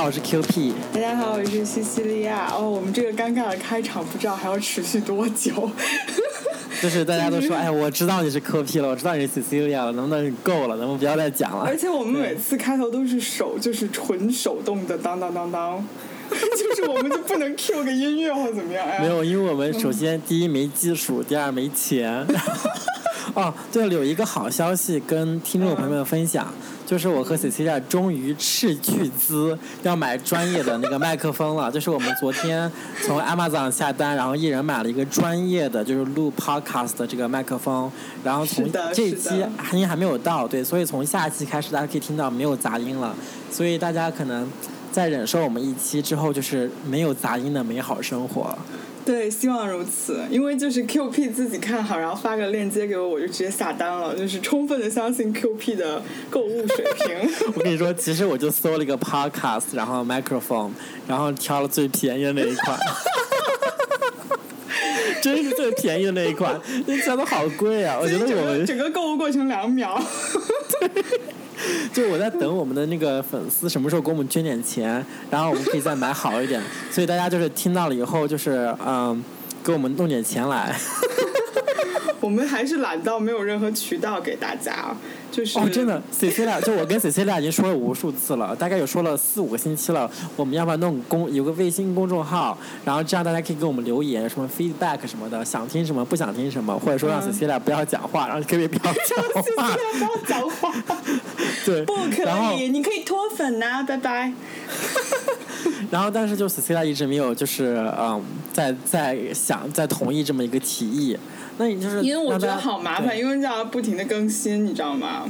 好，我是 Q P。大家好，我是西西利亚。哦，我们这个尴尬的开场不知道还要持续多久。就是大家都说，哎，我知道你是 Q P 了，我知道你是 Cecilia 了，能不能够了？能不能不要再讲了？而且我们每次开头都是手，就是纯手动的，当当当当。就是我们就不能 Q 个音乐或怎么样？没有，因为我们首先第一没技术，第二没钱。哦，对了，有一个好消息跟听众朋友们分享，就是我和 Cecilia 终于斥巨资要买专业的那个麦克风了。就是我们昨天从 Amazon 下单，然后一人买了一个专业的，就是录 Podcast 的这个麦克风。然后从这一期音还没有到，对，所以从下期开始大家可以听到没有杂音了。所以大家可能在忍受我们一期之后，就是没有杂音的美好生活。对，希望如此。因为就是 Q P 自己看好，然后发个链接给我，我就直接下单了。就是充分的相信 Q P 的购物水平。我跟你说，其实我就搜了一个 Podcast，然后 Microphone，然后挑了最便宜的那一款。真是最便宜的那一款，那价都好贵啊！我觉得我们整个购物过程两秒。就我在等我们的那个粉丝什么时候给我们捐点钱，然后我们可以再买好一点。所以大家就是听到了以后，就是嗯，给我们弄点钱来。我们还是懒到没有任何渠道给大家。就是哦，真的，Cecilia，就我跟 Cecilia 已经说了无数次了，大概有说了四五个星期了。我们要不要弄公有个微信公众号，然后这样大家可以给我们留言，什么 feedback 什么的，想听什么不想听什么，或者说让 Cecilia 不要讲话，然后可以不要讲话，不要讲话，对，不可以，你可以脱粉呐，拜拜。然后，但是就 Cecilia 一直没有就是嗯，在在想在同意这么一个提议。那你就是因为我觉得好麻烦，因为要不停的更新，你知道吗？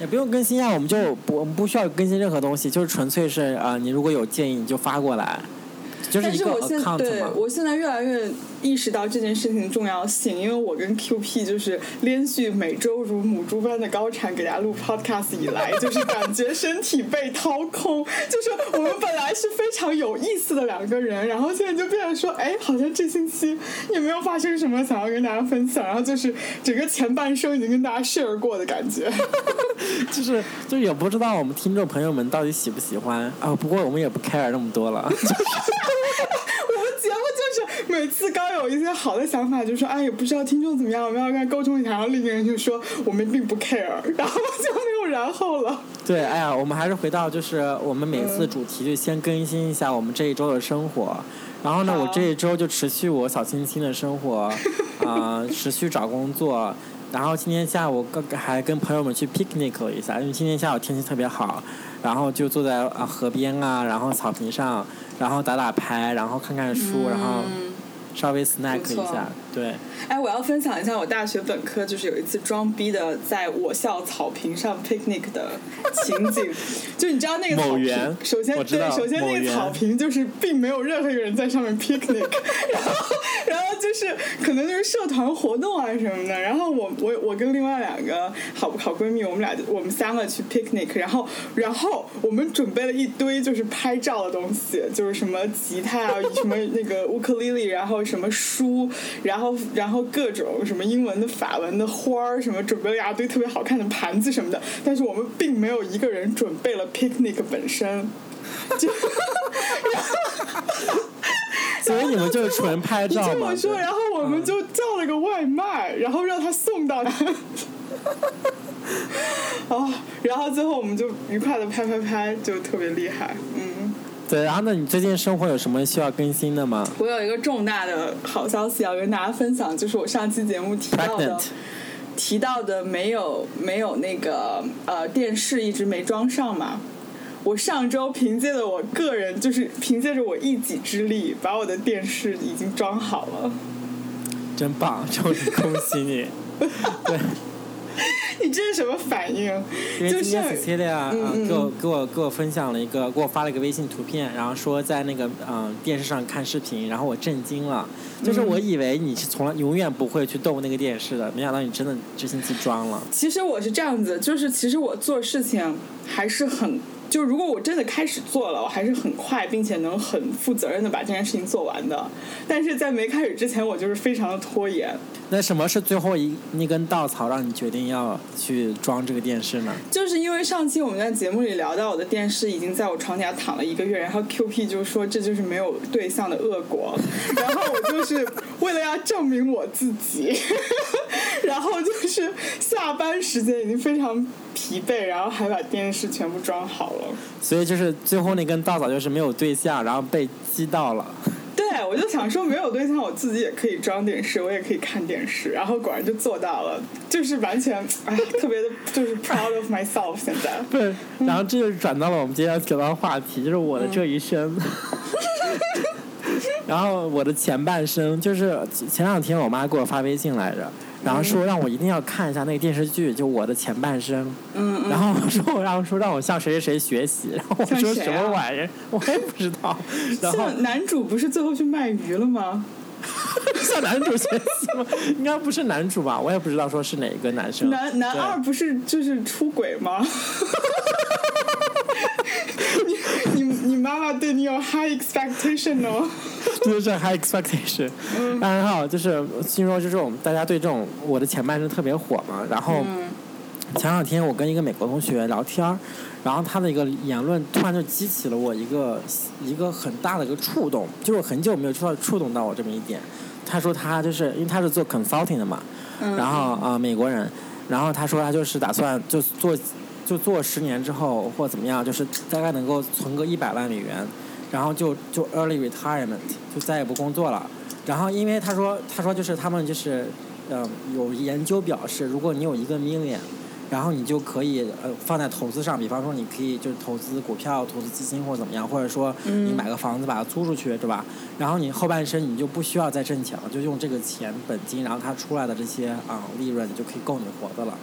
也不用更新啊，我们就不我们不需要更新任何东西，就是纯粹是啊，你如果有建议你就发过来，就是一个 account 对，我现在越来越。意识到这件事情的重要性，因为我跟 Q P 就是连续每周如母猪般的高产给大家录 Podcast 以来，就是感觉身体被掏空。就是我们本来是非常有意思的两个人，然后现在就变成说，哎，好像这星期也没有发生什么想要跟大家分享，然后就是整个前半生已经跟大家 share 过的感觉。就是就也不知道我们听众朋友们到底喜不喜欢啊，不过我们也不 care 那么多了。每次刚有一些好的想法，就说哎，也不知道听众怎么样，我们要跟他沟通一下。然后另一个人就说我们并不 care，然后就没有然后了。对，哎呀，我们还是回到就是我们每次主题就先更新一下我们这一周的生活。然后呢，我这一周就持续我小清新的生活，啊，持续找工作。然后今天下午刚还跟朋友们去 picnic 了一下，因为今天下午天气特别好，然后就坐在啊河边啊，然后草坪上，然后打打牌，然后看看书，然后。稍微 snack 一下，对。哎，我要分享一下我大学本科就是有一次装逼的在我校草坪上 picnic 的情景，就你知道那个草坪，首先对，首先那个草坪就是并没有任何一个人在上面 picnic，然后然后就是可能就是社团活动啊什么的，然后我我我跟另外两个好好闺蜜，我们俩我们三个去 picnic，然后然后我们准备了一堆就是拍照的东西，就是什么吉他啊，什么那个乌克丽丽，然后。什么书，然后然后各种什么英文的、法文的花儿，什么准备了一大堆特别好看的盘子什么的，但是我们并没有一个人准备了 picnic 本身，就，所以你们就是纯拍照嘛。我说，然后我们就叫了个外卖，然后让他送到。哦，然后最后我们就愉快的拍拍拍，就特别厉害，嗯。对，然后呢？你最近生活有什么需要更新的吗？我有一个重大的好消息要跟大家分享，就是我上期节目提到的，提到的没有没有那个呃电视一直没装上嘛。我上周凭借着我个人，就是凭借着我一己之力，把我的电视已经装好了。真棒！就是恭喜你。对。你这是什么反应？因为今天 Cecilia 给我给我给我分享了一个，给我发了一个微信图片，然后说在那个嗯电视上看视频，然后我震惊了。就是我以为你是从来永远不会去动那个电视的，没想到你真的这星期装了。其实我是这样子，就是其实我做事情还是很。就如果我真的开始做了，我还是很快并且能很负责任的把这件事情做完的。但是在没开始之前，我就是非常的拖延。那什么是最后一那根稻草，让你决定要去装这个电视呢？就是因为上期我们在节目里聊到，我的电视已经在我床底下躺了一个月，然后 Q P 就说这就是没有对象的恶果，然后我就是为了要证明我自己，然后就是下班时间已经非常疲惫，然后还把电视全部装好了。所以就是最后那根稻草就是没有对象，然后被击到了。对，我就想说没有对象，我自己也可以装电视，我也可以看电视，然后果然就做到了，就是完全哎，特别的，就是 proud of myself。现在对，然后这就转到了我们今天要讲到的话题，就是我的这一生。然后我的前半生，就是前两天我妈给我发微信来着。然后说让我一定要看一下那个电视剧，就我的前半生。嗯嗯。然后说，然后说让我向谁谁谁学习。然后我说什么玩意儿？我也不知道。然后男主不是最后去卖鱼了吗？向男主学习吗？应该不是男主吧？我也不知道说是哪一个男生。男男二不是就是出轨吗？妈妈对你有 high expectation 哦。就是 high expectation，然后就是听说就是我们大家对这种我的前半生特别火嘛，然后前两天我跟一个美国同学聊天儿，然后他的一个言论突然就激起了我一个一个很大的一个触动，就是我很久没有触到触动到我这么一点。他说他就是因为他是做 consulting 的嘛，然后啊美国人，然后他说他就是打算就做就做十年之后或怎么样，就是大概能够存个一百万美元。然后就就 early retirement 就再也不工作了，然后因为他说他说就是他们就是，嗯有研究表示，如果你有一个 million，然后你就可以呃放在投资上，比方说你可以就是投资股票、投资基金或者怎么样，或者说你买个房子把它租出去，对吧？然后你后半生你就不需要再挣钱了，就用这个钱本金，然后它出来的这些啊利润就可以够你活的了。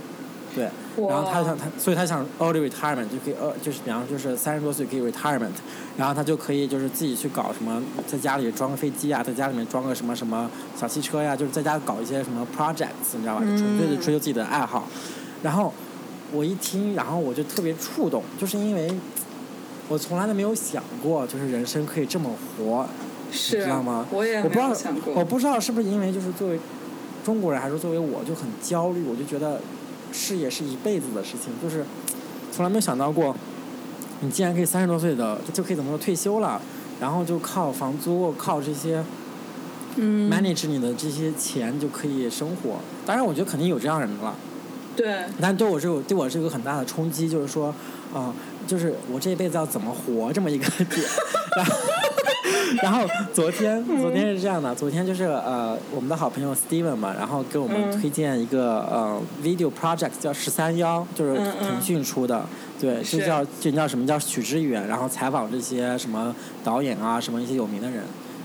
对，然后他想他，所以他想 early retirement 就可以呃，就是比方就是三十多岁可以 retirement，然后他就可以就是自己去搞什么，在家里装个飞机啊，在家里面装个什么什么小汽车呀，就是在家搞一些什么 projects，你知道吧？就纯粹的追求自己的爱好。然后我一听，然后我就特别触动，就是因为我从来都没有想过，就是人生可以这么活，你知道吗？我也我不知道，我不知道是不是因为就是作为中国人，还是作为我就很焦虑，我就觉得。事业是一辈子的事情，就是从来没有想到过，你既然可以三十多岁的就可以怎么说退休了，然后就靠房租靠这些嗯，manage 你的这些钱就可以生活。当然，我觉得肯定有这样人了。对。但对我是有对我是一个很大的冲击，就是说，啊，就是我这一辈子要怎么活这么一个 点。然 后 昨天，昨天是这样的，昨天就是呃，我们的好朋友 Steven 嘛，然后给我们推荐一个呃 video project 叫十三幺，就是腾讯出的，对，就叫就叫什么叫许知远，然后采访这些什么导演啊，什么一些有名的人。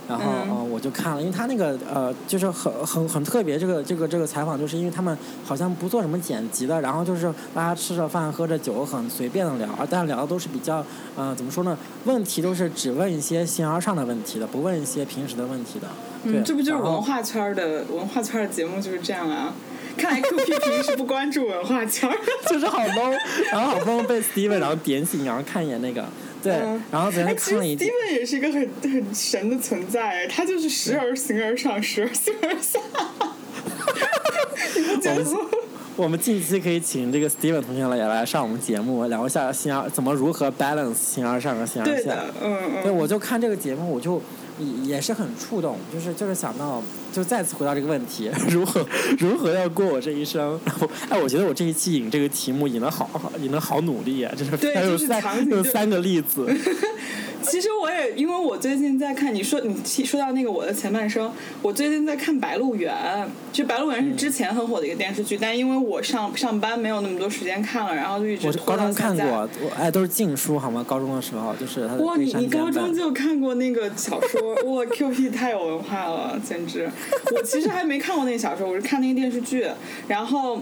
然后嗯，我就看了，因为他那个呃，就是很很很特别，这个这个这个采访，就是因为他们好像不做什么剪辑的，然后就是大家吃着饭喝着酒，很随便的聊，但聊的都是比较呃怎么说呢？问题都是只问一些形而上的问题的，不问一些平时的问题的。嗯，这不就是文化圈的文化圈的节目就是这样啊？看来 Q P 平时不关注文化圈，就是好懵，然后好不容易被 Steven 然后点醒，然后看一眼那个。对，然后昨天看了一集。Steven 也是一个很很神的存在，他就是时而形而上，时而形而下。我们我们近期可以请这个 Steven 同学来也来上我们节目，聊一下形而怎么如何 balance 形而上和形而下。嗯嗯。对，我就看这个节目，我就。也也是很触动，就是就是想到，就再次回到这个问题，如何如何要过我这一生？哎，我觉得我这一期引这个题目引的好好，引的好努力啊！就是还有三有三个例子。其实我也因为我最近在看，你说你说到那个我的前半生，我最近在看《白鹿原》，其实《白鹿原》是之前很火的一个电视剧，但因为我上上班没有那么多时间看了，然后就一直我高中看过，我哎，都是禁书好吗？高中的时候就是哇，你你高中就看过那个小说？哇，Q P 太有文化了，简直！我其实还没看过那个小说，我是看那个电视剧，然后。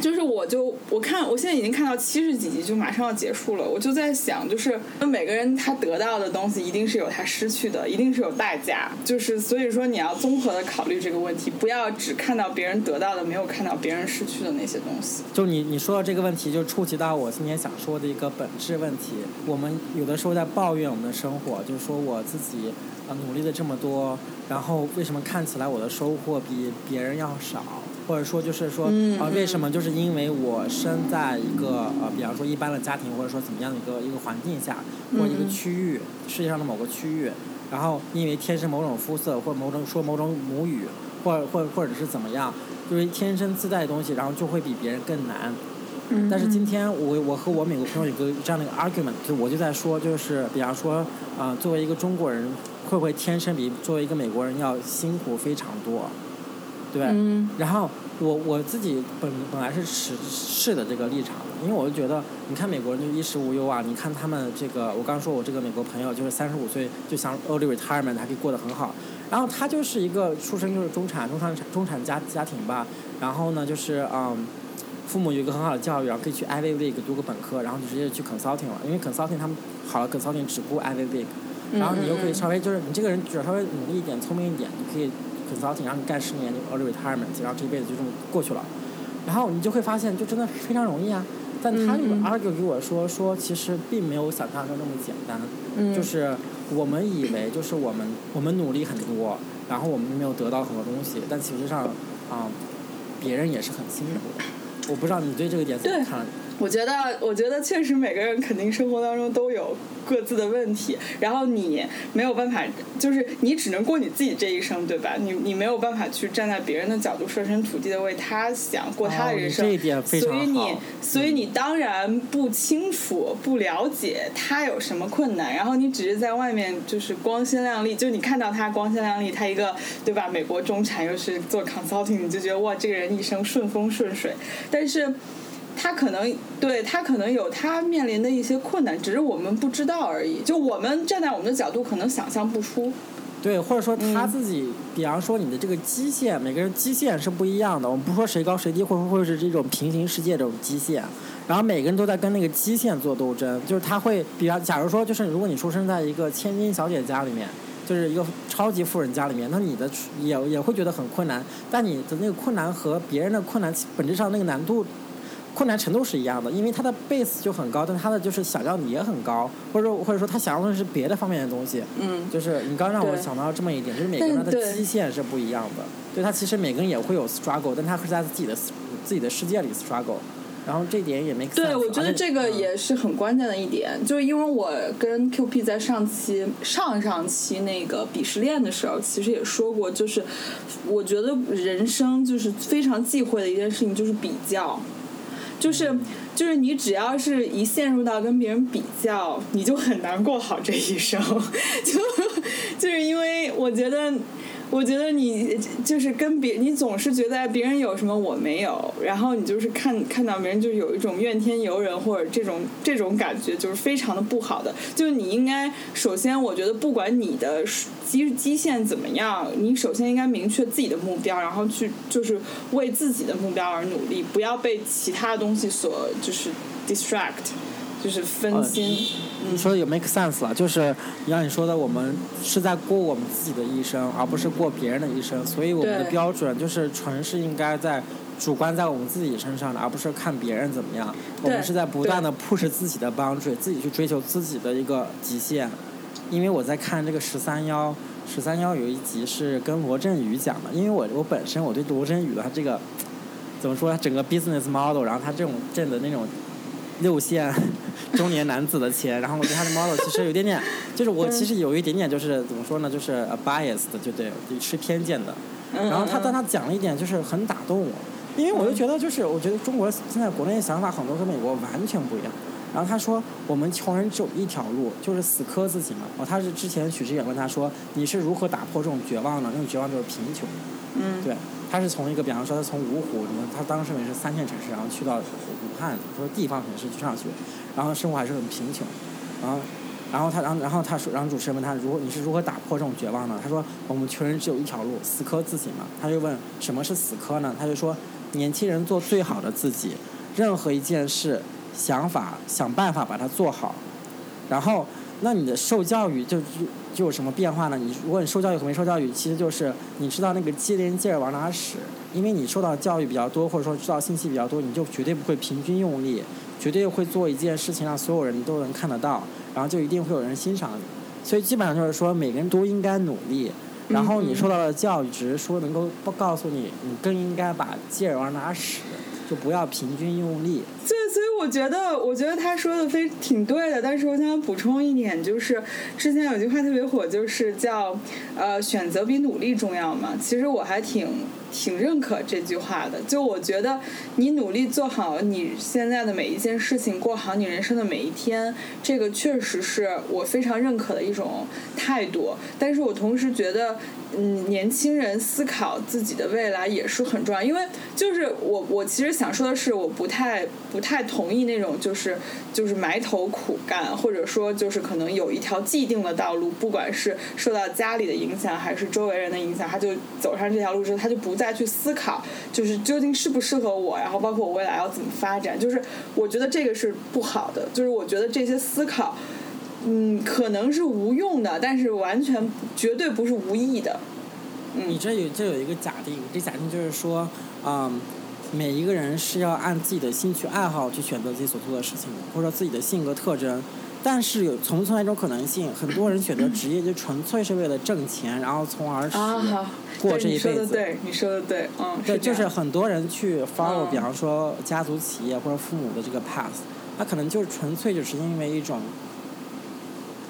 就是我就我看我现在已经看到七十几集，就马上要结束了。我就在想，就是每个人他得到的东西一定是有他失去的，一定是有代价。就是所以说你要综合的考虑这个问题，不要只看到别人得到的，没有看到别人失去的那些东西。就你你说的这个问题，就触及到我今天想说的一个本质问题。我们有的时候在抱怨我们的生活，就是说我自己呃努力了这么多，然后为什么看起来我的收获比别人要少？或者说就是说啊，为什么？就是因为我生在一个呃，比方说一般的家庭，或者说怎么样的一个一个环境下，或者一个区域，世界上的某个区域，然后因为天生某种肤色，或者某种说某种母语，或或或者是怎么样，就是天生自带的东西，然后就会比别人更难。但是今天我我和我美国朋友有个这样的一个 argument，就我就在说，就是比方说啊，作为一个中国人，会不会天生比作为一个美国人要辛苦非常多？对，然后我我自己本本来是持是的这个立场的，因为我就觉得，你看美国人就衣食无忧啊，你看他们这个，我刚说我这个美国朋友就是三十五岁就想 early retirement 还可以过得很好，然后他就是一个出生就是中产中产中产家家庭吧，然后呢就是嗯，父母有一个很好的教育，然后可以去 Ivy League 读个本科，然后就直接去 consulting 了，因为 consulting 他们好了 consulting 只顾 Ivy League，然后你又可以稍微就是你这个人只要稍微努力一点聪明一点，你可以。consulting，然后你干十年就 early retirement，然后这一辈子就这么过去了，然后你就会发现，就真的非常容易啊。但他那个 argue 给我说，说其实并没有想象中那么简单，就是我们以为就是我们我们努力很多，然后我们没有得到很多东西，但其实上啊，别人也是很辛苦的。我不知道你对这个点怎么看？我觉得，我觉得确实每个人肯定生活当中都有各自的问题，然后你没有办法，就是你只能过你自己这一生，对吧？你你没有办法去站在别人的角度设身处地的为他想过他的人生，哦、这一点非常所以你所以你当然不清楚、不了解他有什么困难，然后你只是在外面就是光鲜亮丽，就你看到他光鲜亮丽，他一个对吧？美国中产又是做 consulting，你就觉得哇，这个人一生顺风顺水，但是。他可能对他可能有他面临的一些困难，只是我们不知道而已。就我们站在我们的角度，可能想象不出。对，或者说他自己，比方说你的这个基线，每个人基线是不一样的。我们不说谁高谁低，或者或者是这种平行世界这种基线，然后每个人都在跟那个基线做斗争。就是他会，比方假如说，就是如果你出生在一个千金小姐家里面，就是一个超级富人家里面，那你的也也会觉得很困难。但你的那个困难和别人的困难本质上那个难度。困难程度是一样的，因为他的 base 就很高，但他的就是想要的也很高，或者说或者说他想要的是别的方面的东西。嗯。就是你刚让我想到这么一点，就是每个人的基线是不一样的。对他其实每个人也会有 struggle，但他是在自己的自己的世界里 struggle，然后这点也没。对，我觉得这个也是很关键的一点，就是因为我跟 Q P 在上期上上期那个鄙视链的时候，其实也说过，就是我觉得人生就是非常忌讳的一件事情，就是比较。就是就是你只要是一陷入到跟别人比较，你就很难过好这一生。就就是因为我觉得。我觉得你就是跟别你总是觉得别人有什么我没有，然后你就是看看到别人就有一种怨天尤人或者这种这种感觉，就是非常的不好的。就是你应该首先，我觉得不管你的基基线怎么样，你首先应该明确自己的目标，然后去就是为自己的目标而努力，不要被其他东西所就是 distract。就是分心，你说的有 make sense 了，就是像你说的，我们是在过我们自己的一生，而不是过别人的一生，所以我们的标准就是纯是应该在主观在我们自己身上的，而不是看别人怎么样。我们是在不断的 push 自己的 boundary，自己去追求自己的一个极限。因为我在看这个十三幺，十三幺有一集是跟罗振宇讲的，因为我我本身我对罗振宇的他这个怎么说，整个 business model，然后他这种挣的那种。六线中年男子的钱，然后我对他的 model 其实有点点，就是我其实有一点点就是怎么说呢，就是 biased，就对，是偏见的。然后他但他讲了一点，就是很打动我，因为我就觉得就是我觉得中国现在国内的想法很多跟美国完全不一样。然后他说我们穷人只有一条路，就是死磕自己嘛。哦，他是之前许知远问他说你是如何打破这种绝望呢？那种绝望就是贫穷。嗯。对。他是从一个，比方说他从芜湖，他当时也是三线城市，然后去到武汉，说地方城市去上学，然后生活还是很贫穷，然后，然后他，然后，然后他说，然后主持人问他，如果你是如何打破这种绝望呢？他说，我们穷人只有一条路，死磕自己嘛。他就问，什么是死磕呢？他就说，年轻人做最好的自己，任何一件事，想法想办法把它做好，然后。那你的受教育就就就有什么变化呢？你如果你受教育和没受教育，其实就是你知道那个接连劲儿往哪使，因为你受到教育比较多，或者说知道信息比较多，你就绝对不会平均用力，绝对会做一件事情让所有人都能看得到，然后就一定会有人欣赏你。所以基本上就是说，每个人都应该努力，然后你受到的教育只是说能够不告诉你，你更应该把劲儿往哪使，就不要平均用力。对，所以我觉得，我觉得他说的非挺对的，但是我想补充一点，就是之前有句话特别火，就是叫呃选择比努力重要嘛。其实我还挺。挺认可这句话的，就我觉得你努力做好你现在的每一件事情，过好你人生的每一天，这个确实是我非常认可的一种态度。但是我同时觉得，嗯，年轻人思考自己的未来也是很重要，因为就是我我其实想说的是，我不太不太同意那种就是就是埋头苦干，或者说就是可能有一条既定的道路，不管是受到家里的影响还是周围人的影响，他就走上这条路之后，他就不。再去思考，就是究竟适不适合我，然后包括我未来要怎么发展，就是我觉得这个是不好的，就是我觉得这些思考，嗯，可能是无用的，但是完全绝对不是无益的。嗯你这有这有一个假定，这假定就是说，嗯，每一个人是要按自己的兴趣爱好去选择自己所做的事情，或者说自己的性格特征。但是有存不存在一种可能性？很多人选择职业就纯粹是为了挣钱，然后从而过这一辈子。你说的对，你说的对，嗯。对，就是很多人去 follow，比方说家族企业或者父母的这个 path，他可能就是纯粹就是因为一种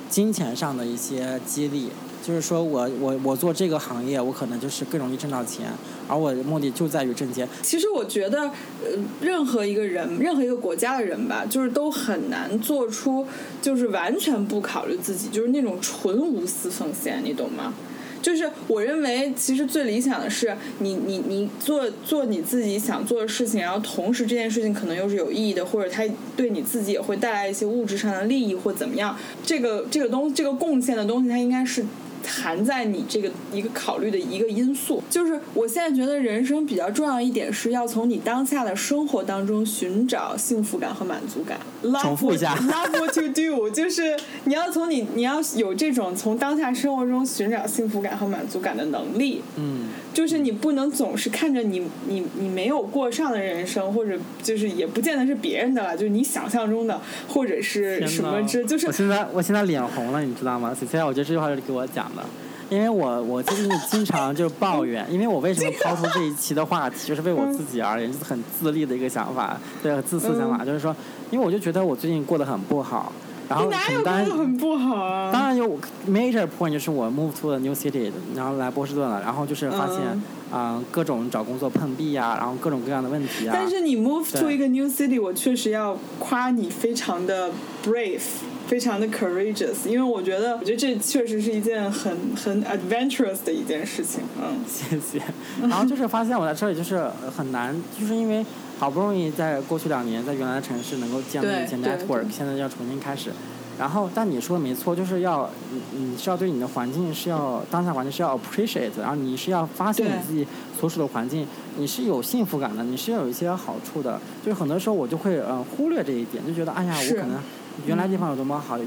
金钱上的一些激励。就是说我我我做这个行业，我可能就是更容易挣到钱，而我的目的就在于挣钱。其实我觉得，呃，任何一个人，任何一个国家的人吧，就是都很难做出就是完全不考虑自己，就是那种纯无私奉献，你懂吗？就是我认为，其实最理想的是你你你做做你自己想做的事情，然后同时这件事情可能又是有意义的，或者它对你自己也会带来一些物质上的利益或怎么样。这个这个东这个贡献的东西，它应该是。含在你这个一个考虑的一个因素，就是我现在觉得人生比较重要一点是要从你当下的生活当中寻找幸福感和满足感。重复一下，Love what you do，就是你要从你你要有这种从当下生活中寻找幸福感和满足感的能力。嗯。就是你不能总是看着你你你没有过上的人生，或者就是也不见得是别人的了，就是你想象中的，或者是什么之，就是我现在我现在脸红了，你知道吗？现在我觉得这句话是给我讲的，因为我我最近经常就是抱怨，因为我为什么抛出这一期的话题，就是为我自己而言，就是很自立的一个想法，对，自私想法，就是说，因为我就觉得我最近过得很不好。然后当然很不好啊！当然有 major point 就是我 move to a new city，然后来波士顿了，然后就是发现啊各种找工作碰壁呀，然后各种各样的问题啊。但是你 move to 一个 new city，我确实要夸你非常的 brave，非常的 courageous，因为我觉得我觉得这确实是一件很很 adventurous 的一件事情。嗯，谢谢。然后就是发现我在这里就是很难，就是因为。好不容易在过去两年在原来的城市能够建立一些 network，现在要重新开始。然后，但你说的没错，就是要你你是要对你的环境是要当下环境是要 appreciate，然后你是要发现你自己所处的环境，你是有幸福感的，你是要有一些好处的。就是很多时候我就会呃忽略这一点，就觉得哎呀，我可能原来地方有多么好。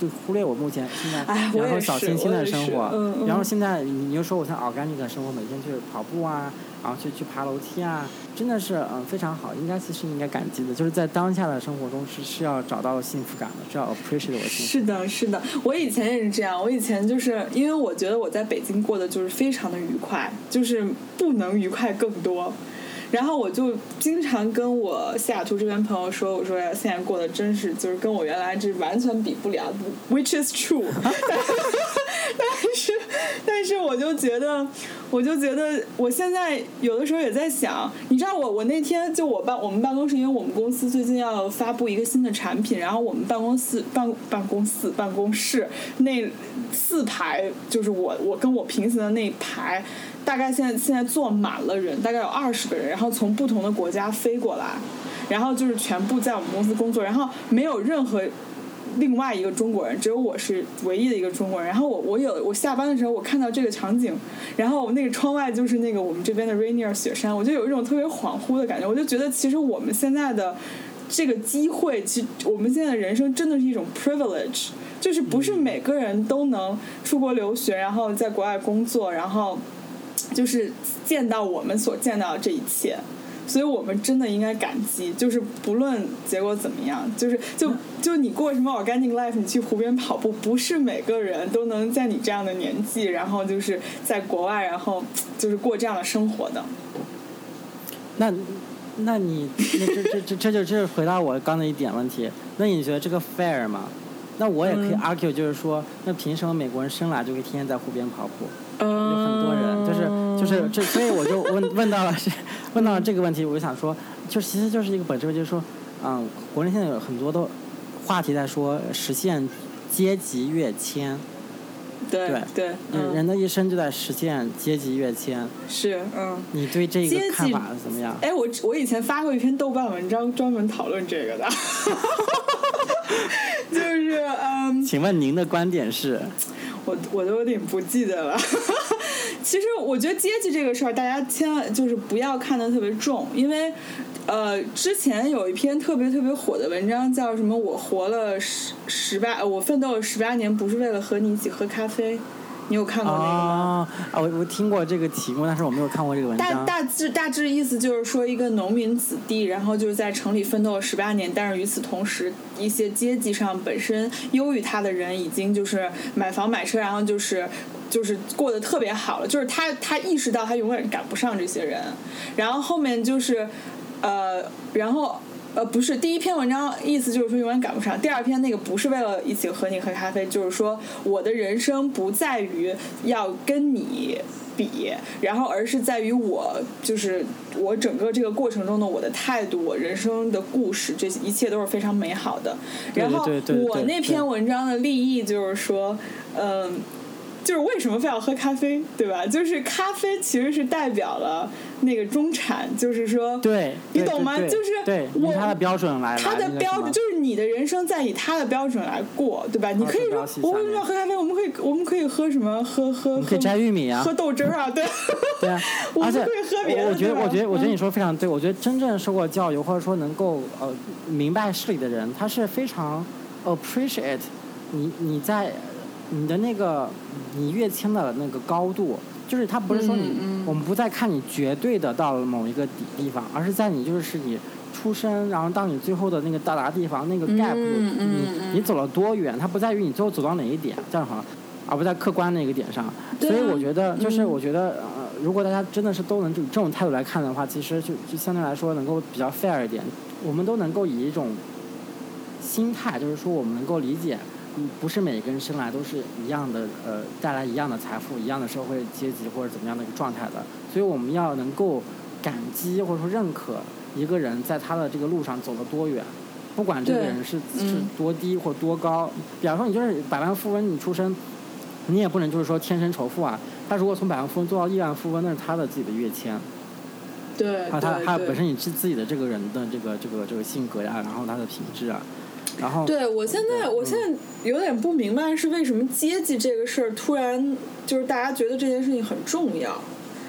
就忽略我目前现在，然后小清新的生活，然后现在你又说我像 organic 的生活，每天去跑步啊，然后去去爬楼梯啊，真的是嗯非常好，应该其实应该感激的，就是在当下的生活中是是要找到幸福感的，是要 appreciate 我幸福。是的，是的，我以前也是这样，我以前就是因为我觉得我在北京过的就是非常的愉快，就是不能愉快更多。然后我就经常跟我西雅图这边朋友说，我说，现在过得真是就是跟我原来这完全比不了，which is true。但是，但是我就觉得，我就觉得，我现在有的时候也在想，你知道，我我那天就我办我们办公室，因为我们公司最近要发布一个新的产品，然后我们办公室办办公室办公室那四排，就是我我跟我平行的那一排。大概现在现在坐满了人，大概有二十个人，然后从不同的国家飞过来，然后就是全部在我们公司工作，然后没有任何另外一个中国人，只有我是唯一的一个中国人。然后我我有我下班的时候，我看到这个场景，然后那个窗外就是那个我们这边的 Rainier 雪山，我就有一种特别恍惚的感觉。我就觉得其实我们现在的这个机会，其实我们现在的人生真的是一种 privilege，就是不是每个人都能出国留学，然后在国外工作，然后就是见到我们所见到的这一切。所以我们真的应该感激，就是不论结果怎么样，就是就就你过什么 organic life，你去湖边跑步，不是每个人都能在你这样的年纪，然后就是在国外，然后就是过这样的生活的。那，那你那这这这这就这是回答我刚才一点问题。那你觉得这个 fair 吗？那我也可以 argue，就是说，那凭什么美国人生来就可以天天在湖边跑步？有很多人，就是这，所以我就问 问到了，问到了这个问题，我就想说，就其实就是一个本质，就是说，嗯，国内现在有很多的话题在说实现阶级跃迁。对对，人的一生就在实现阶级跃迁。是，嗯。你对这个看法怎么样？哎，我我以前发过一篇豆瓣文章，专门讨论这个的。就是嗯。请问您的观点是？我我都有点不记得了。其实我觉得阶级这个事儿，大家千万就是不要看得特别重，因为呃，之前有一篇特别特别火的文章，叫什么？我活了十十八，我奋斗了十八年，不是为了和你一起喝咖啡。你有看过那个吗？啊，我我听过这个题目，但是我没有看过这个文章。大大致大致意思就是说，一个农民子弟，然后就是在城里奋斗了十八年，但是与此同时，一些阶级上本身优于他的人，已经就是买房买车，然后就是就是过得特别好了。就是他他意识到他永远赶不上这些人，然后后面就是呃，然后。呃，不是，第一篇文章意思就是说永远赶不上。第二篇那个不是为了一起和你喝咖啡，就是说我的人生不在于要跟你比，然后而是在于我就是我整个这个过程中的我的态度，我人生的故事，这一切都是非常美好的。然后我那篇文章的立意就是说，嗯。就是为什么非要喝咖啡，对吧？就是咖啡其实是代表了那个中产，就是说，对，你懂吗？就是对，以他的标准来，他的标准就是你的人生在以他的标准来过，对吧？你可以说我为什么要喝咖啡？我们可以我们可以喝什么？喝喝可以摘玉米啊，喝豆汁儿啊，对，对啊。而且我觉得我觉得我觉得你说非常对，我觉得真正受过教育或者说能够呃明白事理的人，他是非常 appreciate 你你在。你的那个，你跃迁的那个高度，就是它不是说你，我们不再看你绝对的到了某一个地地方，而是在你就是你出生，然后到你最后的那个到达地方那个 gap，你你走了多远，它不在于你最后走到哪一点，这样好，而不在客观那个点上。所以我觉得，就是我觉得，呃，如果大家真的是都能以这种态度来看的话，其实就就相对来说能够比较 fair 一点，我们都能够以一种心态，就是说我们能够理解。嗯，不是每个人生来都是一样的，呃，带来一样的财富、一样的社会阶级或者怎么样的一个状态的。所以我们要能够感激或者说认可一个人在他的这个路上走了多远，不管这个人是是多低或多高。比方说你就是百万富翁，你出生，你也不能就是说天生仇富啊。他如果从百万富翁做到亿万富翁，那是他的自己的跃迁。对。他他他本身你自自己的这个人的这个这个这个性格呀，然后他的品质啊。然后，对我现在，我现在有点不明白是为什么阶级这个事儿突然就是大家觉得这件事情很重要。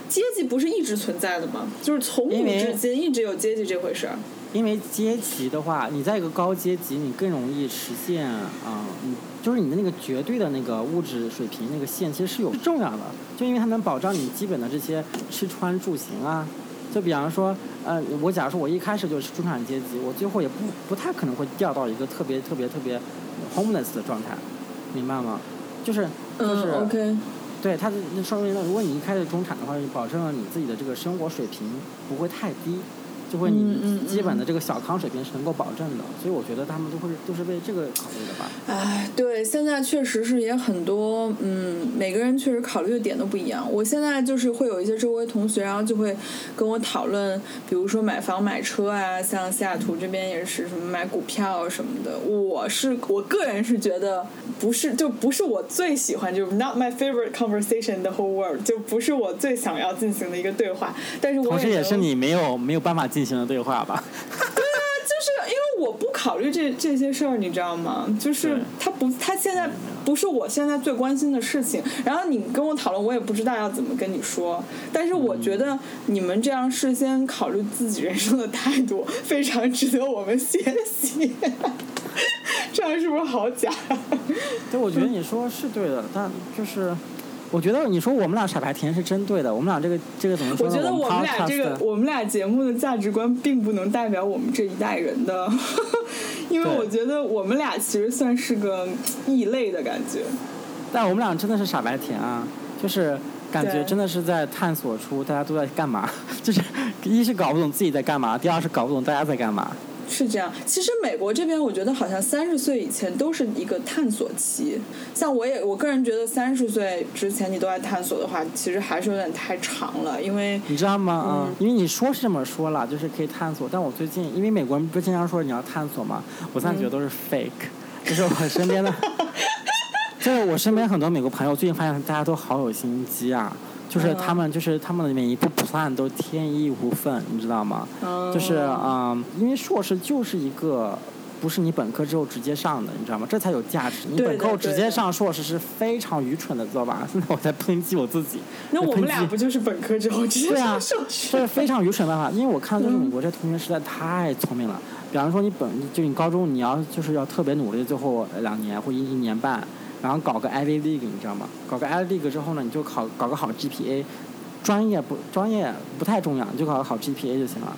阶级不是一直存在的吗？就是从古至今一直有阶级这回事儿。因为阶级的话，你在一个高阶级，你更容易实现啊，你，就是你的那个绝对的那个物质水平那个线，其实是有重要的，就因为它能保障你基本的这些吃穿住行啊。就比方说，呃，我假如说我一开始就是中产阶级，我最后也不不太可能会掉到一个特别特别特别 homeless 的状态，明白吗？就是就是，对，它那说明了，如果你一开始中产的话，就保证了你自己的这个生活水平不会太低。就会你基本的这个小康水平是能够保证的，所以我觉得他们都会都是为这个考虑的吧。哎，对，现在确实是也很多，嗯，每个人确实考虑的点都不一样。我现在就是会有一些周围同学，然后就会跟我讨论，比如说买房买车啊，像西雅图这边也是什么买股票什么的。我是我个人是觉得不是，就不是我最喜欢，就是 not my favorite conversation in the whole world，就不是我最想要进行的一个对话。但是我同时也是你没有没有办法进。进行了对话吧。对啊，就是因为我不考虑这这些事儿，你知道吗？就是他不，他现在不是我现在最关心的事情。然后你跟我讨论，我也不知道要怎么跟你说。但是我觉得你们这样事先考虑自己人生的态度，非常值得我们学习。这样是不是好假？对，我觉得你说是对的，但就是。我觉得你说我们俩傻白甜是针对的，我们俩这个这个怎么说呢？我觉得我们俩这个我们俩节目的价值观并不能代表我们这一代人的，因为我觉得我们俩其实算是个异类的感觉。但我们俩真的是傻白甜啊，就是感觉真的是在探索出大家都在干嘛，就是一是搞不懂自己在干嘛，第二是搞不懂大家在干嘛。是这样，其实美国这边我觉得好像三十岁以前都是一个探索期。像我也我个人觉得三十岁之前你都在探索的话，其实还是有点太长了，因为你知道吗？嗯，因为你说是这么说了，就是可以探索。但我最近因为美国人不经常说你要探索嘛？我现在觉得都是 fake，就是我身边的，就是我身边很多美国朋友最近发现大家都好有心机啊。就是他们，就是他们的每一步 plan 都天衣无缝，你知道吗？就是嗯，因为硕士就是一个不是你本科之后直接上的，你知道吗？这才有价值。你本科直接上硕士是非常愚蠢的做法。现在我在抨击我自己。那我们俩不就是本科之后直接上硕士？这是非常愚蠢的办法。因为我看就是美国这同学实在太聪明了。比方说你本就你高中你要就是要特别努力，最后两年或一一年半。然后搞个 Ivy League，你知道吗？搞个 Ivy League 之后呢，你就考搞个好 GPA，专业不专业不太重要，你就搞个好 GPA 就行了。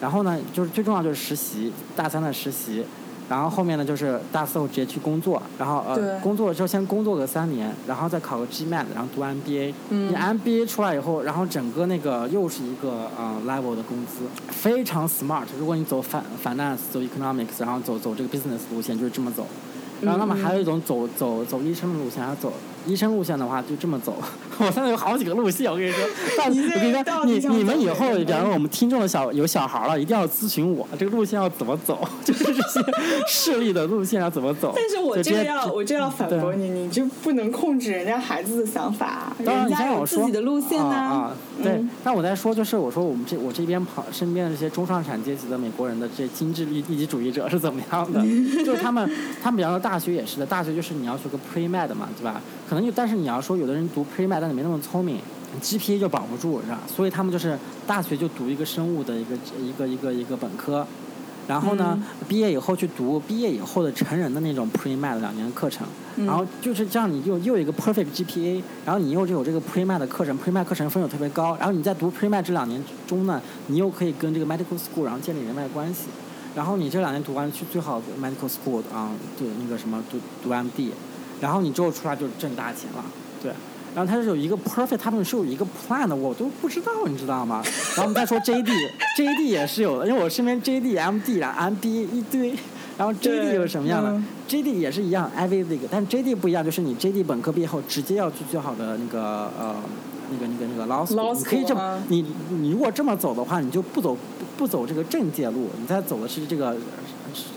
然后呢，就是最重要就是实习，大三的实习，然后后面呢就是大四后直接去工作，然后呃工作了之后先工作个三年，然后再考个 GMAT，然后读 MBA。你 MBA 出来以后，然后整个那个又是一个呃 level 的工资，非常 smart。如果你走 fin finance，走 economics，然后走走这个 business 路线，就是这么走。然后他们还有一种走走走医生的路线，还走。医生路线的话就这么走，我现在有好几个路线，我跟你说。但我跟你说，你你们以后，假如我们听众的小有小孩了，一定要咨询我，这个路线要怎么走，就是这些势力的路线要怎么走。但是我这个要我这要反驳你，你就不能控制人家孩子的想法，人家有自己的路线呢。啊，对。但我在说，就是我说我们这我这边旁身边的这些中上产阶级的美国人的这精致利利己主义者是怎么样的？就是他们，他们比方说大学也是的，大学就是你要学个 pre med 嘛，对吧？可能就，但是你要说有的人读 pre med，但是没那么聪明，GPA 就保不住，是吧？所以他们就是大学就读一个生物的一个一个一个一个本科，然后呢，毕业以后去读毕业以后的成人的那种 pre med 两年的课程，然后就是这样，你又又有一个 perfect GPA，然后你又就有这个 pre med 的课程，pre med 课程分数特别高，然后你在读 pre med 这两年中呢，你又可以跟这个 medical school 然后建立人脉关系，然后你这两年读完去最好 medical school 啊，对那个什么读读 MD。然后你之后出来就挣大钱了，对。然后他是有一个 perfect，他们是有一个 plan 的，我都不知道，你知道吗？然后我们再说 JD，JD 也是有的，因为我身边 JD、MD 然后 MD 一堆。然后 JD 又是什么样的？JD 也是一样，Ivy League，但是 JD 不一样，就是你 JD 本科毕业后直接要去最好的那个呃那个那个那个 law school，你可以这么你你如果这么走的话，你就不走不走这个政界路，你再走的是这个。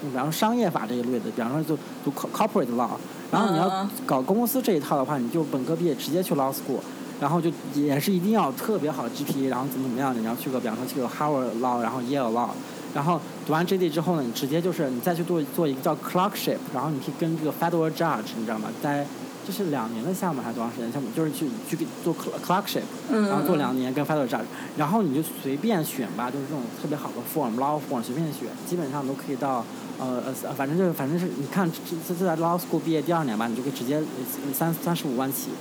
比方说商业法这一类的，比方说就读 corporate law，然后你要搞公司这一套的话，你就本科毕业直接去 law school，然后就也是一定要特别好的 GPA，然后怎么怎么样的，你要去个比方说去个 Harvard law，然后 Yale law，然后读完 JD 之后呢，你直接就是你再去做做一个叫 clerkship，然后你可以跟这个 federal judge，你知道吗？在这是两年的项目还是多长时间项目？就是去去做 clerkship，然后做两年跟 judge，然后你就随便选吧，就是这种特别好的 form law form 随便选，基本上都可以到呃呃，反正就是反正是你看这这在 law school 毕业第二年吧，你就可以直接三三十五万起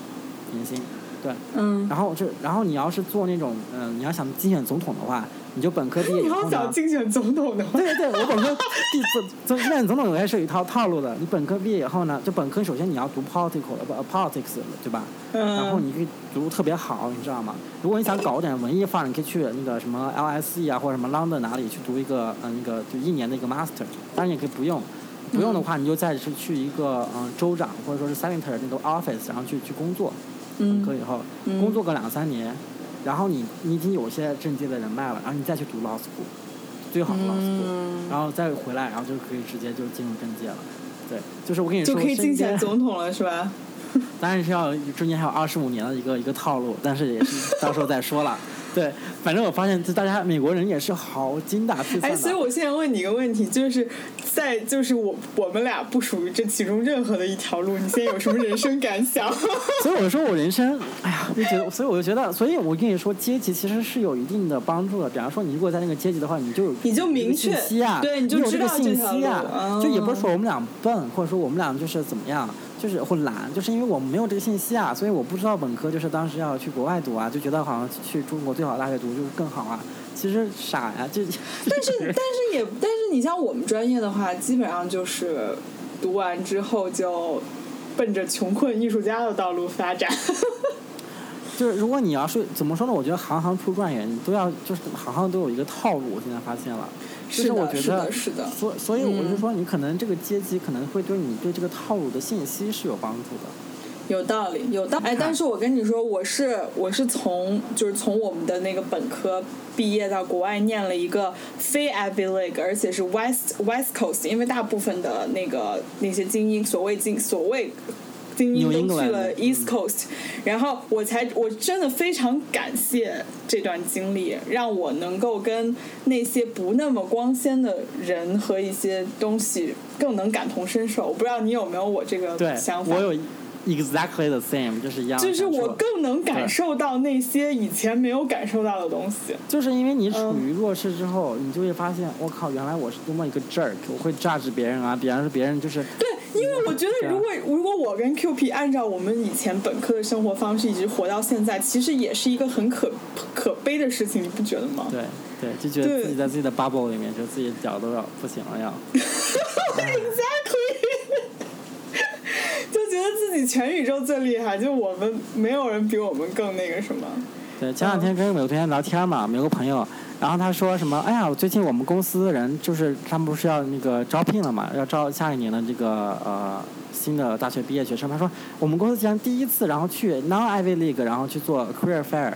年薪，对，嗯，然后这然后你要是做那种嗯，你要想竞选总统的话。你就本科毕业以后呢？你想竞选总统的话？对对，我本科第总竞选总统也是有一套套路的。你本科毕业以后呢，就本科首先你要读 political 不 politics 对吧？嗯。然后你可以读特别好，你知道吗？如果你想搞点文艺范儿，你可以去那个什么 LSE 啊，或者什么 London 哪里去读一个嗯那个就一年的一个 master。当然也可以不用，不用的话你就再去去一个嗯州长或者说是 senator 那个 office，然后去去工作。本科以后工作个两三年。然后你你已经有些政界的人脉了，然后你再去读 law school，最好的 law school，然后再回来，然后就可以直接就进入政界了。对，就是我跟你说，就可以竞选总统了，是吧？当然是要中间还有二十五年的一个一个套路，但是也是到时候再说了。对，反正我发现，就大家美国人也是好精打细算哎，所以我现在问你一个问题，就是在就是我我们俩不属于这其中任何的一条路，你现在有什么人生感想？所以我说我人生，哎呀，就觉得，所以我就觉得，所以我跟你说，阶级其实是有一定的帮助的。比方说，你如果在那个阶级的话，你就你就明确信息啊，对，你就知道信息啊，就也不是说我们俩笨，或者说我们俩就是怎么样。就是或懒，就是因为我们没有这个信息啊，所以我不知道本科就是当时要去国外读啊，就觉得好像去中国最好的大学读就是更好啊。其实傻呀，就 但是但是也但是你像我们专业的话，基本上就是读完之后就奔着穷困艺术家的道路发展。就是如果你要是怎么说呢？我觉得行行出状元，你都要就是行行都有一个套路。我现在发现了。是我觉得，是的，所所以我就说，你可能这个阶级可能会对你对这个套路的信息是有帮助的。有道理，有道理。哎，但是我跟你说，我是我是从就是从我们的那个本科毕业到国外念了一个非 Ivy League，而且是 West West Coast，因为大部分的那个那些精英，所谓精所谓。精英都去了 East Coast，然后我才我真的非常感谢这段经历，让我能够跟那些不那么光鲜的人和一些东西更能感同身受。我不知道你有没有我这个想法？我有 exactly the same，就是一样。就是我更能感受到那些以前没有感受到的东西。就是因为你处于弱势之后，你就会发现，我靠，原来我是多么一个 jerk，我会 judge 别人啊，比方说别人就是对。因为我觉得，如果如果我跟 Q P 按照我们以前本科的生活方式一直活到现在，其实也是一个很可可悲的事情，你不觉得吗？对对，就觉得自己在自己的 bubble 里面，就自己脚都要不行了，要。Exactly，就觉得自己全宇宙最厉害，就我们没有人比我们更那个什么。对，前两天跟美国同学聊天嘛，有个朋友。然后他说什么？哎呀，最近我们公司的人就是他们不是要那个招聘了嘛，要招下一年的这个呃新的大学毕业学生。他说我们公司竟然第一次，然后去 Non Ivy League，然后去做 Career Fair。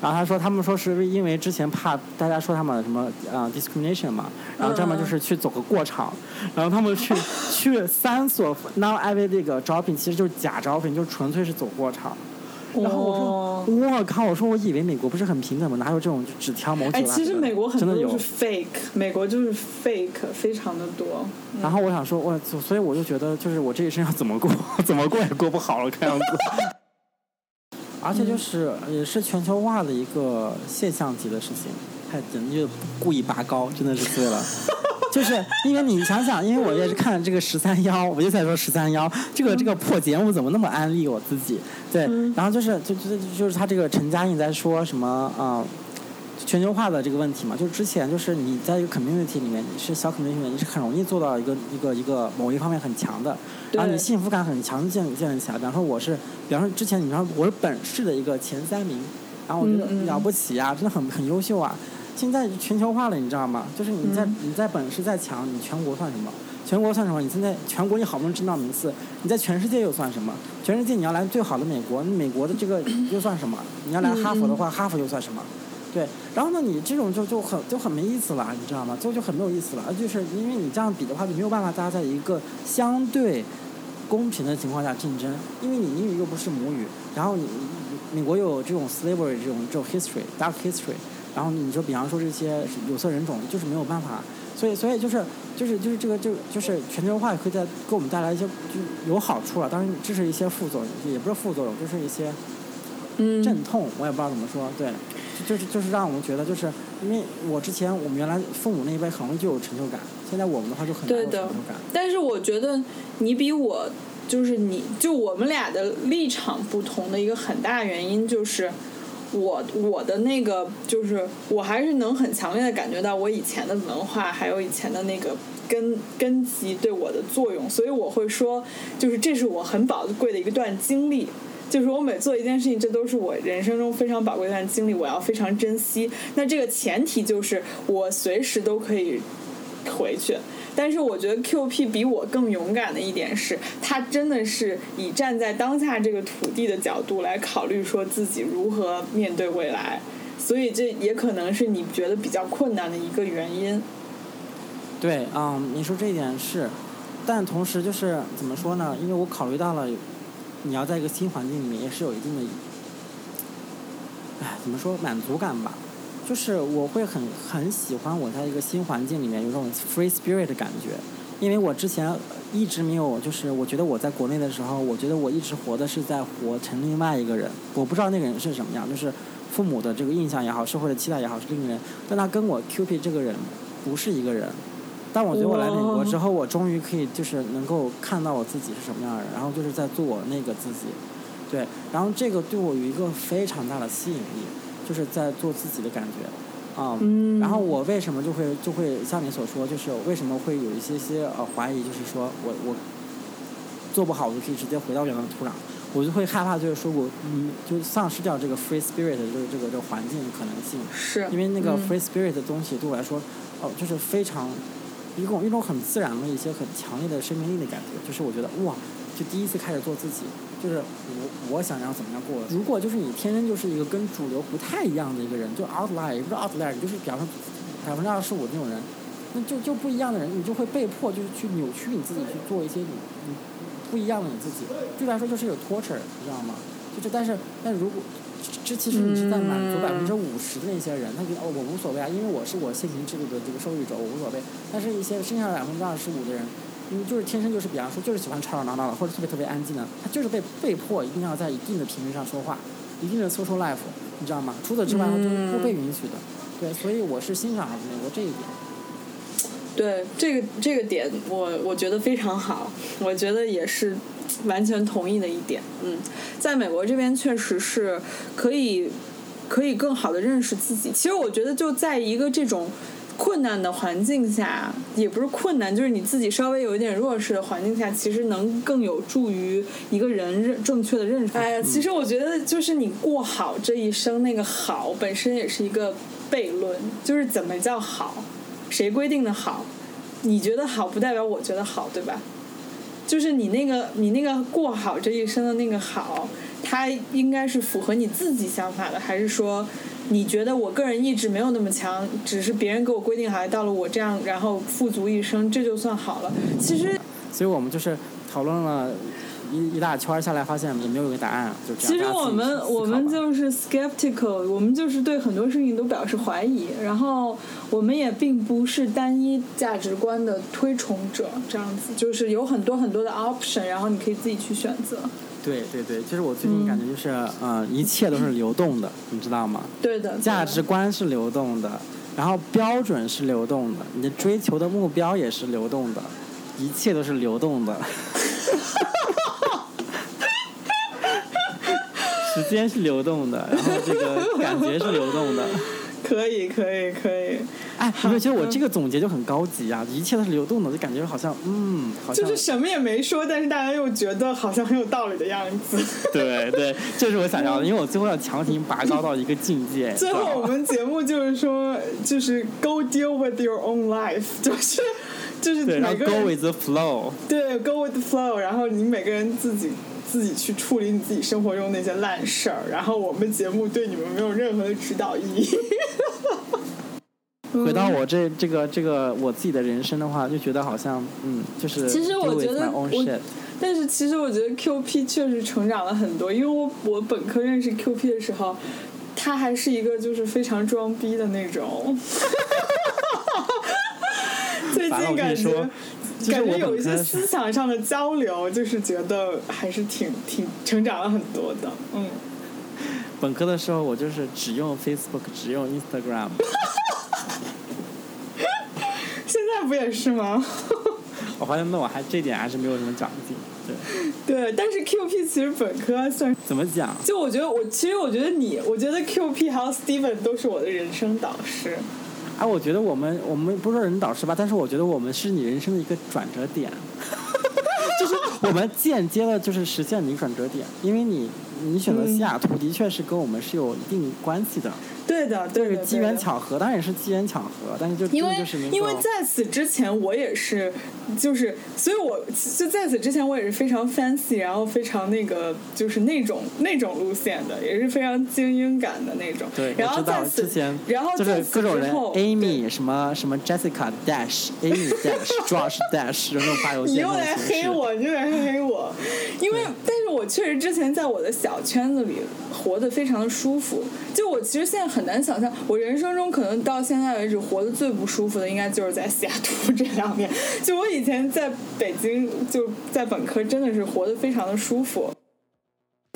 然后他说他们说是因为之前怕大家说他们什么呃 discrimination 嘛，然后专门就是去走个过场。然后他们去 去三所 Non Ivy League 招聘，其实就是假招聘，就纯粹是走过场。然后我说，我靠！我说我以为美国不是很平等吗？哪有这种只挑某几哎，其实美国很多都是 fake，美国就是 fake，非常的多。然后我想说，我所以我就觉得，就是我这一生要怎么过，怎么过也过不好了，看样子。而且就是也是全球化的一个现象级的事情，太人就故意拔高，真的是醉了。就是因为你想想，因为我也是看了这个十三幺，我就在说十三幺这个这个破节目怎么那么安利我自己？对，然后就是就就就是他这个陈嘉映在说什么啊，全球化的这个问题嘛，就是之前就是你在一个 community 里面，你是小 community 里面，你是很容易做到一个一个一个某一方面很强的，然后你幸福感很强建建立起来。比方说我是，比方说之前你说我是本市的一个前三名，然后我觉得了不起啊，真的很很优秀啊。现在全球化了，你知道吗？就是你在你在本市再强，你全国算什么？全国算什么？你现在全国你好不容易争到名次，你在全世界又算什么？全世界你要来最好的美国，美国的这个又算什么？你要来哈佛的话，哈佛又算什么？对，然后呢，你这种就就很就很没意思了，你知道吗？最后就很没有意思了，就是因为你这样比的话，就没有办法大家在一个相对公平的情况下竞争，因为你英语又不是母语，然后你美国又有这种 slavery 这种这种 history dark history。然后你说，比方说这些有色人种，就是没有办法，所以，所以就是，就是就是这个，就就是全球化也会在给我们带来一些就有好处了，当然这是一些副作用，也不是副作用，就是一些嗯阵痛，我也不知道怎么说，对，就是就是让我们觉得，就是因为我之前我们原来父母那一辈很容易就有成就感，现在我们的话就很难有成就感。但是我觉得你比我，就是你就我们俩的立场不同的一个很大原因就是。我我的那个就是，我还是能很强烈的感觉到我以前的文化，还有以前的那个根根基对我的作用，所以我会说，就是这是我很宝贵的一段经历，就是我每做一件事情，这都是我人生中非常宝贵一段经历，我要非常珍惜。那这个前提就是我随时都可以回去。但是我觉得 Q P 比我更勇敢的一点是，他真的是以站在当下这个土地的角度来考虑，说自己如何面对未来，所以这也可能是你觉得比较困难的一个原因。对，嗯，你说这一点是，但同时就是怎么说呢？因为我考虑到了，你要在一个新环境里面也是有一定的，哎，怎么说满足感吧？就是我会很很喜欢我在一个新环境里面有这种 free spirit 的感觉，因为我之前一直没有，就是我觉得我在国内的时候，我觉得我一直活的是在活成另外一个人，我不知道那个人是什么样，就是父母的这个印象也好，社会的期待也好是另一个人，但他跟我 Q P 这个人不是一个人。但我觉得我来美国之后，我终于可以就是能够看到我自己是什么样的人，然后就是在做我那个自己，对，然后这个对我有一个非常大的吸引力，就是在做自己的感觉，啊，然后我为什么就会就会像你所说，就是为什么会有一些些呃怀疑，就是说我我做不好，我就可以直接回到原来的土壤，我就会害怕，就是说我嗯就丧失掉这个 free spirit 的这个这个这个环境可能性，是因为那个 free spirit 的东西对我来说，哦，就是非常。一种一种很自然的一些很强烈的生命力的感觉，就是我觉得哇，就第一次开始做自己，就是我我想要怎么样过。如果就是你天生就是一个跟主流不太一样的一个人，就 outlier，也不是 outlier，就是比方说百分之二十五那种人，那就就不一样的人，你就会被迫就是去扭曲你自己去做一些你你不一样的你自己。对来说就是有 torture，你知道吗？就是但是但如果。这其实你是在满足百分之五十的那些人，他觉得哦我无所谓啊，因为我是我现行制度的这个受益者，我无所谓。但是一些剩下百分之二十五的人，因为就是天生就是比方说就是喜欢吵吵闹闹的，或者特别特别安静的，他就是被被迫一定要在一定的频率上说话，一定的 social life，你知道吗？除此之外，他就是不被允许的。对，所以我是欣赏美国这一点。对，这个这个点我我觉得非常好，我觉得也是。完全同意的一点，嗯，在美国这边确实是可以可以更好的认识自己。其实我觉得就在一个这种困难的环境下，也不是困难，就是你自己稍微有一点弱势的环境下，其实能更有助于一个人认正确的认识。哎呀，其实我觉得就是你过好这一生，那个好本身也是一个悖论，就是怎么叫好，谁规定的好？你觉得好不代表我觉得好，对吧？就是你那个，你那个过好这一生的那个好，它应该是符合你自己想法的，还是说你觉得我个人意志没有那么强，只是别人给我规定好，到了我这样，然后富足一生，这就算好了？其实，所以我们就是讨论了。一一大圈下来，发现也没有一个答案，就这样。其实我们我们就是 skeptical，我们就是对很多事情都表示怀疑，然后我们也并不是单一价值观的推崇者，这样子就是有很多很多的 option，然后你可以自己去选择。对对对，其实我最近感觉就是，嗯，一切都是流动的，你知道吗？对的。价值观是流动的，然后标准是流动的，你的追求的目标也是流动的，一切都是流动的。时间是流动的，然后这个感觉是流动的。可以，可以，可以。哎，你会觉得我这个总结就很高级啊？一切都是流动的，就感觉好像，嗯，好像就是什么也没说，但是大家又觉得好像很有道理的样子。对对，这是我想要的，因为我最后要强行拔高到一个境界。最后我们节目就是说，就是 Go deal with your own life，就是就是每个 Go with the flow。对，Go with the flow，然后你每个人自己。自己去处理你自己生活中那些烂事儿，然后我们节目对你们没有任何的指导意义。回到我这这个这个我自己的人生的话，就觉得好像嗯，就是其实我觉得我，但是其实我觉得 Q P 确实成长了很多，因为我我本科认识 Q P 的时候，他还是一个就是非常装逼的那种。最近感觉。感觉有一些思想上的交流，就是觉得还是挺挺成长了很多的，嗯。本科的时候，我就是只用 Facebook，只用 Instagram。现在不也是吗？我发现，那我还这点还是没有什么长进，对。对，但是 QP 其实本科算怎么讲？就我觉得，我其实我觉得你，我觉得 QP 还有 Steven 都是我的人生导师。哎，我觉得我们我们不说人导师吧，但是我觉得我们是你人生的一个转折点，就是我们间接的，就是实现你转折点，因为你你选择西雅图的确是跟我们是有一定关系的。对的，对的机缘巧合，当然也是机缘巧合，但是就因为就是因为在此之前我也是，就是所以我就在此之前我也是非常 fancy，然后非常那个就是那种那种路线的，也是非常精英感的那种。对，然后在此之前，然后就是各种人，Amy 什么什么 Jessica Dash，Amy Dash，Josh Dash，那种发邮件。你又来黑我，你又来黑我，因为但是我确实之前在我的小圈子里活得非常的舒服。就我其实现在很难想象，我人生中可能到现在为止活得最不舒服的，应该就是在西雅图这两年。就我以前在北京就在本科，真的是活得非常的舒服。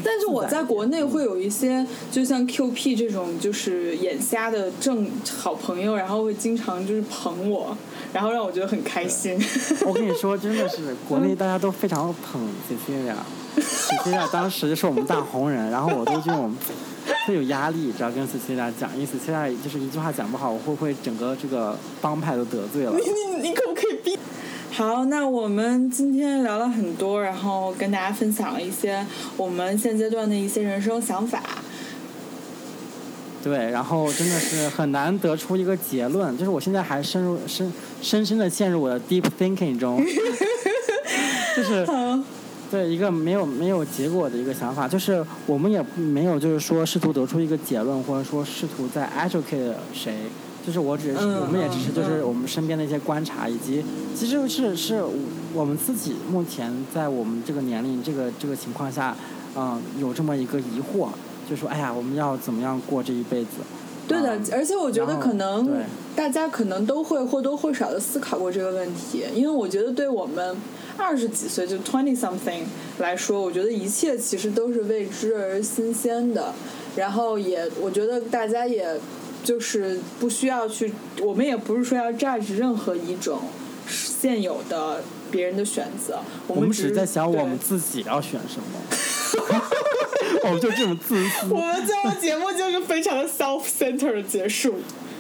但是我在国内会有一些，就像 Q P 这种，就是眼瞎的正好朋友，然后会经常就是捧我，然后让我觉得很开心。我跟你说，真的是国内大家都非常捧 Cecilia，Cecilia 当时就是我们大红人，然后我都这种会有压力，只要跟 Cecilia 讲，因为 Cecilia 就是一句话讲不好，我会不会整个这个帮派都得罪了？你你你可不可以闭？好，那我们今天聊了很多，然后跟大家分享了一些我们现阶段的一些人生想法。对，然后真的是很难得出一个结论，就是我现在还深入深深深的陷入我的 deep thinking 中，就是对一个没有没有结果的一个想法，就是我们也没有就是说试图得出一个结论，或者说试图在 educate 谁。就是我只是，我们也只是就是我们身边的一些观察，以及其实是是我们自己目前在我们这个年龄这个这个情况下，嗯，有这么一个疑惑，就说哎呀，我们要怎么样过这一辈子？对的，而且我觉得可能大家可能都会或多或少的思考过这个问题，因为我觉得对我们二十几岁就 twenty something 来说，我觉得一切其实都是未知而新鲜的，然后也我觉得大家也。就是不需要去，我们也不是说要 judge 任何一种现有的别人的选择，我们只是在想我们自己要选什么。我们就这么自私。我们最后节目就是非常的 self center 的结束。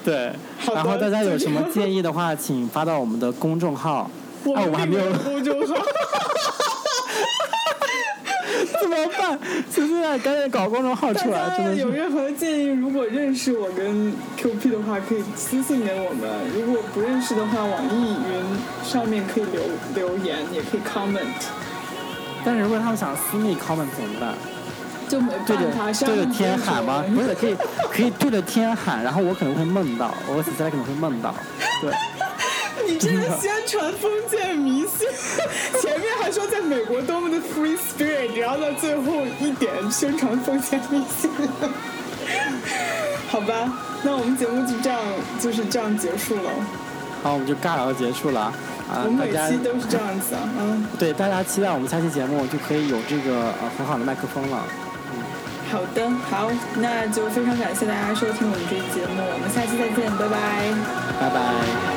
对。然后大家有什么建议的话，请发到我们的公众号。我们还没有公众号。怎么办？现在赶紧搞公众号出来！真的有任何建议，如果认识我跟 QP 的话，可以私信给我们；如果不认识的话，网易云上面可以留留言，也可以 comment。但是如果他们想私密 comment 怎么办？就没对着对着天喊吗？不是，可以可以对着天喊，然后我可能会梦到，我现在可能会梦到，对。你这个宣传封建迷信，前面还说在美国多么的 free spirit，然后到最后一点宣传封建迷信，好吧，那我们节目就这样就是这样结束了。好，我们就尬聊结束了。啊，我们每期都是这样子啊。嗯。对，大家期待我们下期节目就可以有这个呃很好的麦克风了。嗯。好的，好，那就非常感谢大家收听我们这期节目，我们下期再见，拜拜。拜拜。